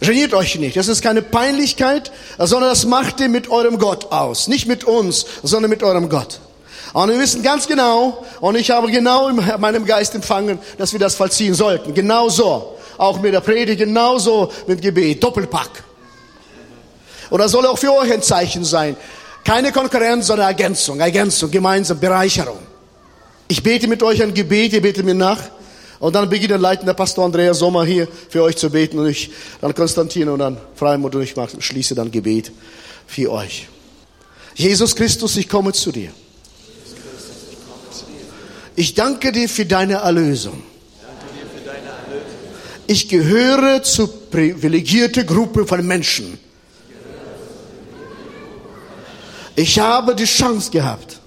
Geniert euch nicht. Das ist keine Peinlichkeit, sondern das macht ihr mit eurem Gott aus. Nicht mit uns, sondern mit eurem Gott. Und wir wissen ganz genau, und ich habe genau in (laughs) meinem Geist empfangen, dass wir das vollziehen sollten. Genau so. Auch mit der Predigt, genauso mit Gebet. Doppelpack. Und das soll auch für euch ein Zeichen sein. Keine Konkurrenz, sondern Ergänzung, Ergänzung, gemeinsam, Bereicherung. Ich bete mit euch ein Gebet, ihr betet mir nach. Und dann beginnt der leitende Pastor Andreas Sommer hier für euch zu beten und ich, dann Konstantin und dann Freimut und ich schließe dann Gebet für euch. Jesus Christus, ich komme zu dir. Ich danke dir für deine Erlösung. Ich gehöre zur privilegierten Gruppe von Menschen. Ich habe die Chance gehabt,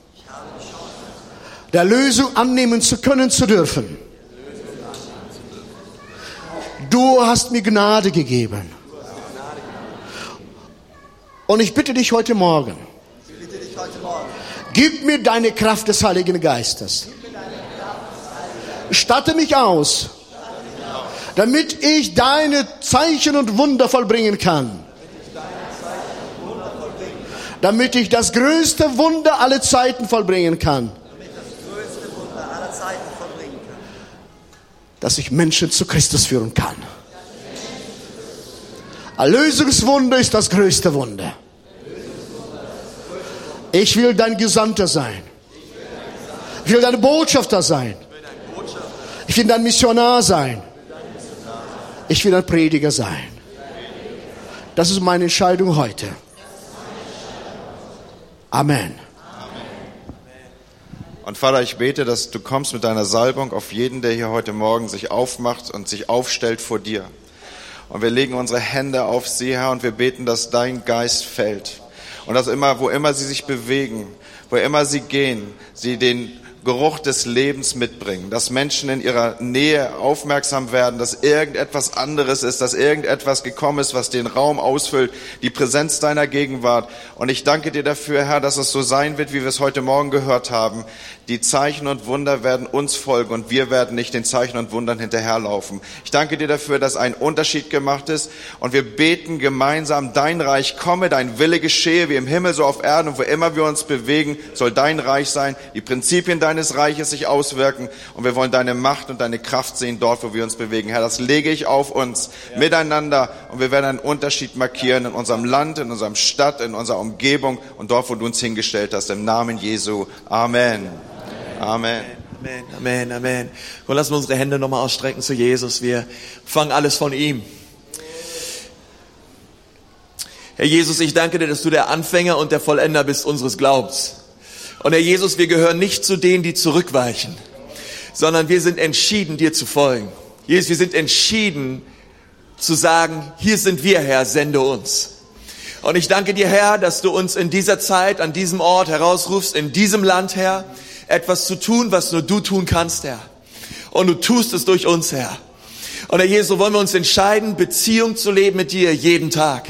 der Lösung annehmen zu können, zu dürfen. Du hast mir Gnade gegeben. Und ich bitte dich heute Morgen, gib mir deine Kraft des Heiligen Geistes statte mich aus, damit ich deine Zeichen und Wunder vollbringen kann. Damit ich das größte Wunder aller Zeiten vollbringen kann. Dass ich Menschen zu Christus führen kann. Erlösungswunder ist das größte Wunder. Ich will dein Gesandter sein. Ich will dein Botschafter sein. Ich will ein Missionar sein. Ich will ein Prediger sein. Das ist meine Entscheidung heute. Amen.
Und Vater, ich bete, dass du kommst mit deiner Salbung auf jeden, der hier heute Morgen sich aufmacht und sich aufstellt vor dir. Und wir legen unsere Hände auf sie, Herr, und wir beten, dass dein Geist fällt. Und dass immer, wo immer sie sich bewegen, wo immer sie gehen, sie den Geruch des Lebens mitbringen, dass Menschen in ihrer Nähe aufmerksam werden, dass irgendetwas anderes ist, dass irgendetwas gekommen ist, was den Raum ausfüllt, die Präsenz deiner Gegenwart. Und ich danke dir dafür, Herr, dass es so sein wird, wie wir es heute Morgen gehört haben. Die Zeichen und Wunder werden uns folgen und wir werden nicht den Zeichen und Wundern hinterherlaufen. Ich danke dir dafür, dass ein Unterschied gemacht ist und wir beten gemeinsam, dein Reich komme, dein Wille geschehe, wie im Himmel so auf Erden und wo immer wir uns bewegen, soll dein Reich sein, die Prinzipien deines Reiches sich auswirken und wir wollen deine Macht und deine Kraft sehen dort, wo wir uns bewegen. Herr, das lege ich auf uns ja. miteinander und wir werden einen Unterschied markieren in unserem Land, in unserem Stadt, in unserer Umgebung und dort, wo du uns hingestellt hast. Im Namen Jesu. Amen. Amen.
Amen, Amen, Amen. Und lassen wir unsere Hände nochmal ausstrecken zu Jesus. Wir fangen alles von ihm. Herr Jesus, ich danke dir, dass du der Anfänger und der Vollender bist unseres Glaubens. Und Herr Jesus, wir gehören nicht zu denen, die zurückweichen, sondern wir sind entschieden, dir zu folgen. Jesus, wir sind entschieden zu sagen, hier sind wir, Herr, sende uns. Und ich danke dir, Herr, dass du uns in dieser Zeit, an diesem Ort herausrufst, in diesem Land, Herr, etwas zu tun, was nur du tun kannst, Herr. Und du tust es durch uns, Herr. Und Herr Jesus, wollen wir uns entscheiden, Beziehung zu leben mit dir jeden Tag.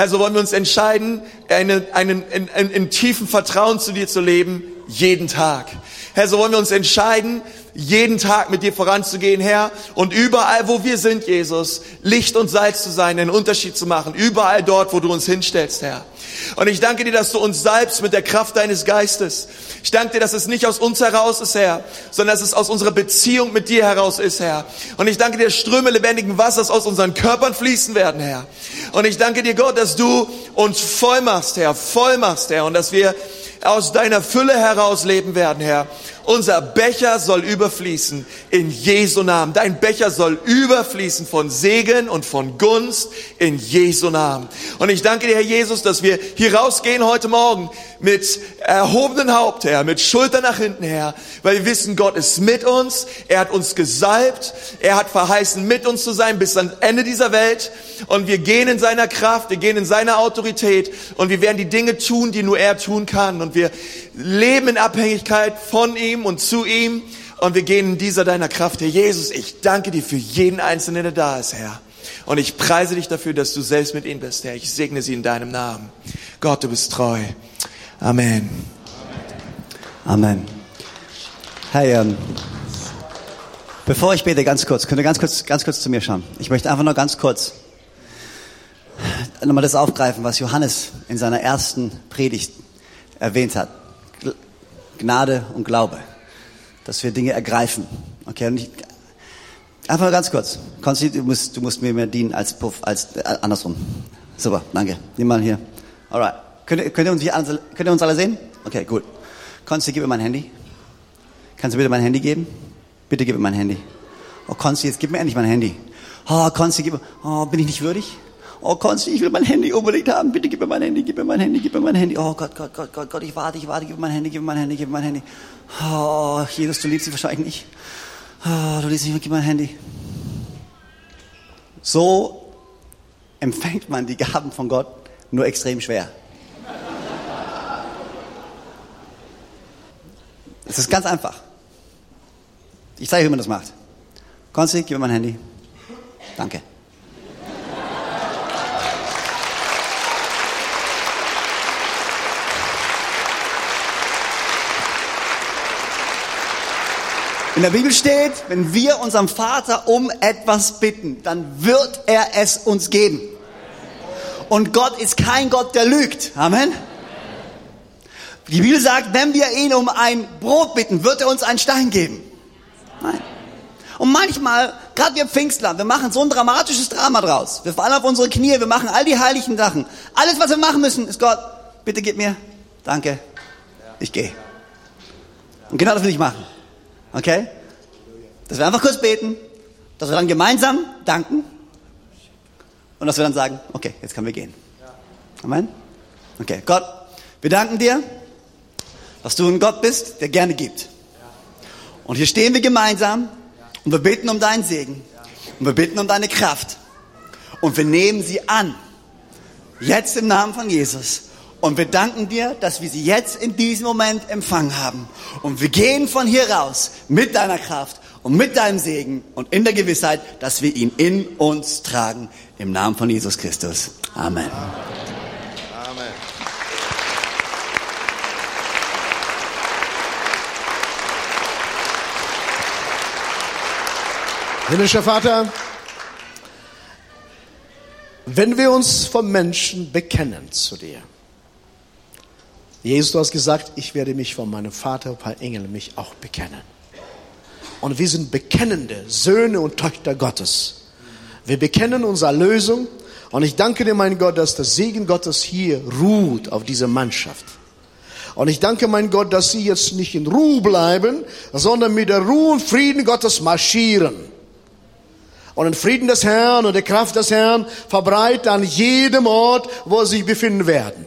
Herr, so wollen wir uns entscheiden, einen, einen, in, in, in tiefen Vertrauen zu dir zu leben, jeden Tag. Herr, so wollen wir uns entscheiden, jeden Tag mit dir voranzugehen, Herr. Und überall, wo wir sind, Jesus, Licht und Salz zu sein, einen Unterschied zu machen. Überall dort, wo du uns hinstellst, Herr. Und ich danke dir, dass du uns salbst mit der Kraft deines Geistes. Ich danke dir, dass es nicht aus uns heraus ist, Herr, sondern dass es aus unserer Beziehung mit dir heraus ist, Herr. Und ich danke dir, Ströme lebendigen Wassers aus unseren Körpern fließen werden, Herr. Und ich danke dir, Gott, dass du uns voll machst, Herr, voll machst, Herr, und dass wir aus deiner Fülle heraus leben werden, Herr. Unser Becher soll überfließen in Jesu Namen. Dein Becher soll überfließen von Segen und von Gunst in Jesu Namen. Und ich danke dir, Herr Jesus, dass wir hier rausgehen heute Morgen mit erhobenen Haupt, Herr, mit Schultern nach hinten, Herr, weil wir wissen, Gott ist mit uns. Er hat uns gesalbt. Er hat verheißen, mit uns zu sein bis ans Ende dieser Welt. Und wir gehen in seiner Kraft, wir gehen in seiner Autorität und wir werden die Dinge tun, die nur er tun kann. Und wir leben in Abhängigkeit von ihm und zu ihm. Und wir gehen in dieser deiner Kraft. Herr Jesus, ich danke dir für jeden Einzelnen, der da ist, Herr. Und ich preise dich dafür, dass du selbst mit ihnen bist, Herr. Ich segne sie in deinem Namen. Gott, du bist treu. Amen.
Amen. Hey, ähm, bevor ich bete, ganz kurz, könnt ihr ganz kurz, ganz kurz zu mir schauen. Ich möchte einfach nur ganz kurz nochmal das aufgreifen, was Johannes in seiner ersten Predigt erwähnt hat. Gnade und Glaube. Dass wir Dinge ergreifen. Okay, und ich, einfach nur ganz kurz. Konsti, du musst, du musst mir mehr dienen als Puff, als äh, andersrum. Super, danke. Nimm mal hier. Alright. Könnt, könnt, ihr uns könnt ihr uns alle sehen? Okay, gut. Konsti, gib mir mein Handy. Kannst du bitte mein Handy geben? Bitte gib mir mein Handy. Oh, Konsti, jetzt gib mir endlich mein Handy. Oh, Konsti, gib mir, oh, bin ich nicht würdig? Oh, Konsti, ich will mein Handy unbedingt haben. Bitte gib mir mein Handy, gib mir mein Handy, gib mir mein Handy. Oh Gott, Gott, Gott, Gott, Gott, ich warte, ich warte, gib mir mein Handy, gib mir mein Handy, gib mir mein Handy. Oh, Jesus, du liebst sie wahrscheinlich nicht. Oh, du liebst mich, gib mir mein Handy. So empfängt man die Gaben von Gott nur extrem schwer. Es ist ganz einfach. Ich zeige, wie man das macht. Konsti, gib mir mein Handy. Danke. In der Bibel steht, wenn wir unserem Vater um etwas bitten, dann wird er es uns geben. Und Gott ist kein Gott, der lügt. Amen. Die Bibel sagt, wenn wir ihn um ein Brot bitten, wird er uns einen Stein geben. Nein. Und manchmal, gerade wir Pfingstler, wir machen so ein dramatisches Drama draus. Wir fallen auf unsere Knie, wir machen all die heiligen Sachen. Alles, was wir machen müssen, ist Gott, bitte gib mir, danke, ich gehe. Und genau das will ich machen. Okay? Dass wir einfach kurz beten, dass wir dann gemeinsam danken und dass wir dann sagen, okay, jetzt können wir gehen. Amen? Okay, Gott, wir danken dir, dass du ein Gott bist, der gerne gibt. Und hier stehen wir gemeinsam und wir beten um deinen Segen und wir beten um deine Kraft und wir nehmen sie an. Jetzt im Namen von Jesus. Und wir danken dir, dass wir sie jetzt in diesem Moment empfangen haben. Und wir gehen von hier raus mit deiner Kraft und mit deinem Segen und in der Gewissheit, dass wir ihn in uns tragen. Im Namen von Jesus Christus. Amen.
Amen.
Himmlischer Vater, wenn wir uns vom Menschen bekennen zu dir, Jesus, du hast gesagt, ich werde mich von meinem Vater, ein paar Engel, mich auch bekennen. Und wir sind bekennende Söhne und Töchter Gottes. Wir bekennen unsere Lösung. Und ich danke dir, mein Gott, dass der Segen Gottes hier ruht auf dieser Mannschaft. Und ich danke, mein Gott, dass sie jetzt nicht in Ruhe bleiben, sondern mit der Ruhe und Frieden Gottes marschieren. Und den Frieden des Herrn und die Kraft des Herrn verbreitet an jedem Ort, wo sie sich befinden werden.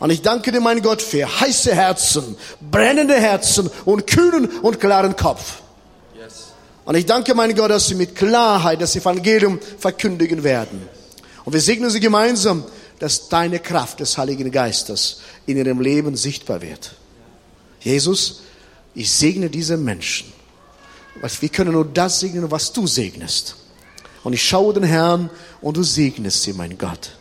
Und ich danke dir, mein Gott, für heiße Herzen, brennende Herzen und kühlen und klaren Kopf. Und ich danke, mein Gott, dass sie mit Klarheit das Evangelium verkündigen werden. Und wir segnen sie gemeinsam, dass deine Kraft des Heiligen Geistes in ihrem Leben sichtbar wird. Jesus, ich segne diese Menschen. Wir können nur das segnen, was du segnest. Und ich schaue den Herrn und du segnest sie, mein Gott.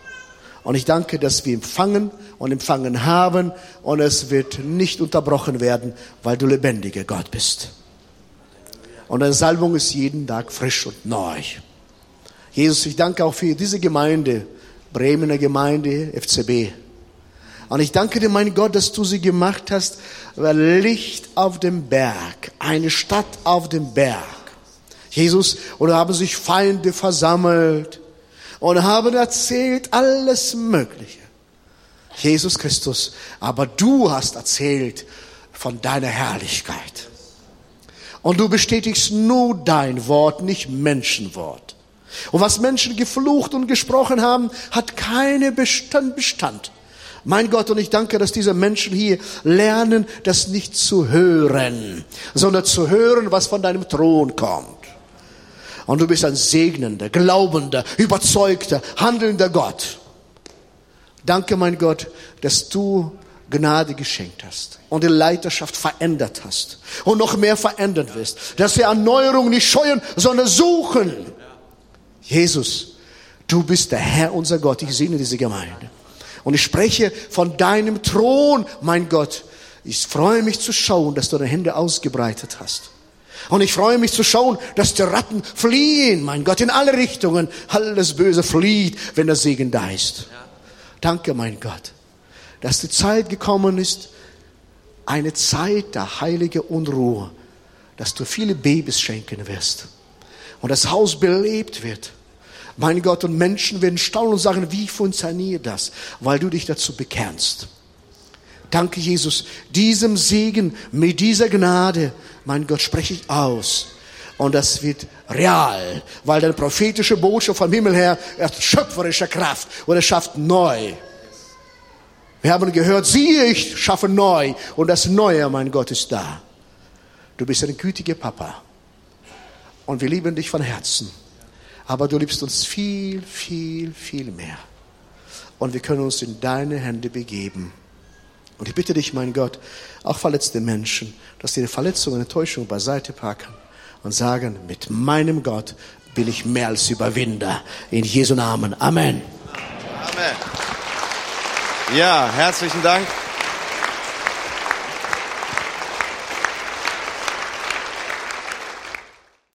Und ich danke, dass wir empfangen und empfangen haben und es wird nicht unterbrochen werden, weil du lebendiger Gott bist. Und deine Salbung ist jeden Tag frisch und neu. Jesus, ich danke auch für diese Gemeinde, Bremener Gemeinde, FCB. Und ich danke dir, mein Gott, dass du sie gemacht hast, weil Licht auf dem Berg, eine Stadt auf dem Berg. Jesus, und haben sich Feinde versammelt und haben erzählt alles Mögliche. Jesus Christus, aber du hast erzählt von deiner Herrlichkeit. Und du bestätigst nur dein Wort, nicht Menschenwort. Und was Menschen geflucht und gesprochen haben, hat keine Bestand. Bestand. Mein Gott, und ich danke, dass diese Menschen hier lernen, das nicht zu hören, sondern zu hören, was von deinem Thron kommt. Und du bist ein segnender, glaubender, überzeugter, handelnder Gott. Danke, mein Gott, dass du Gnade geschenkt hast und die Leiterschaft verändert hast und noch mehr verändern wirst, dass wir Erneuerung nicht scheuen, sondern suchen. Jesus, du bist der Herr, unser Gott. Ich segne diese Gemeinde. Und ich spreche von deinem Thron, mein Gott. Ich freue mich zu schauen, dass du deine Hände ausgebreitet hast. Und ich freue mich zu schauen, dass die Ratten fliehen, mein Gott, in alle Richtungen. Alles Böse flieht, wenn der Segen da ist. Danke, mein Gott, dass die Zeit gekommen ist, eine Zeit der heilige Unruhe, dass du viele Babys schenken wirst und das Haus belebt wird mein Gott, und Menschen werden staunen und sagen, wie funktioniert das? Weil du dich dazu bekennst. Danke, Jesus. Diesem Segen, mit dieser Gnade, mein Gott, spreche ich aus. Und das wird real, weil deine prophetische Botschaft vom Himmel her hat schöpferische Kraft und er schafft neu. Wir haben gehört, siehe, ich schaffe neu und das Neue, mein Gott, ist da. Du bist ein gütiger Papa und wir lieben dich von Herzen aber du liebst uns viel, viel, viel mehr. Und wir können uns in deine Hände begeben. Und ich bitte dich, mein Gott, auch verletzte Menschen, dass die Verletzungen und Enttäuschung beiseite packen und sagen, mit meinem Gott bin ich mehr als Überwinder. In Jesu Namen. Amen.
Amen. Ja, herzlichen Dank.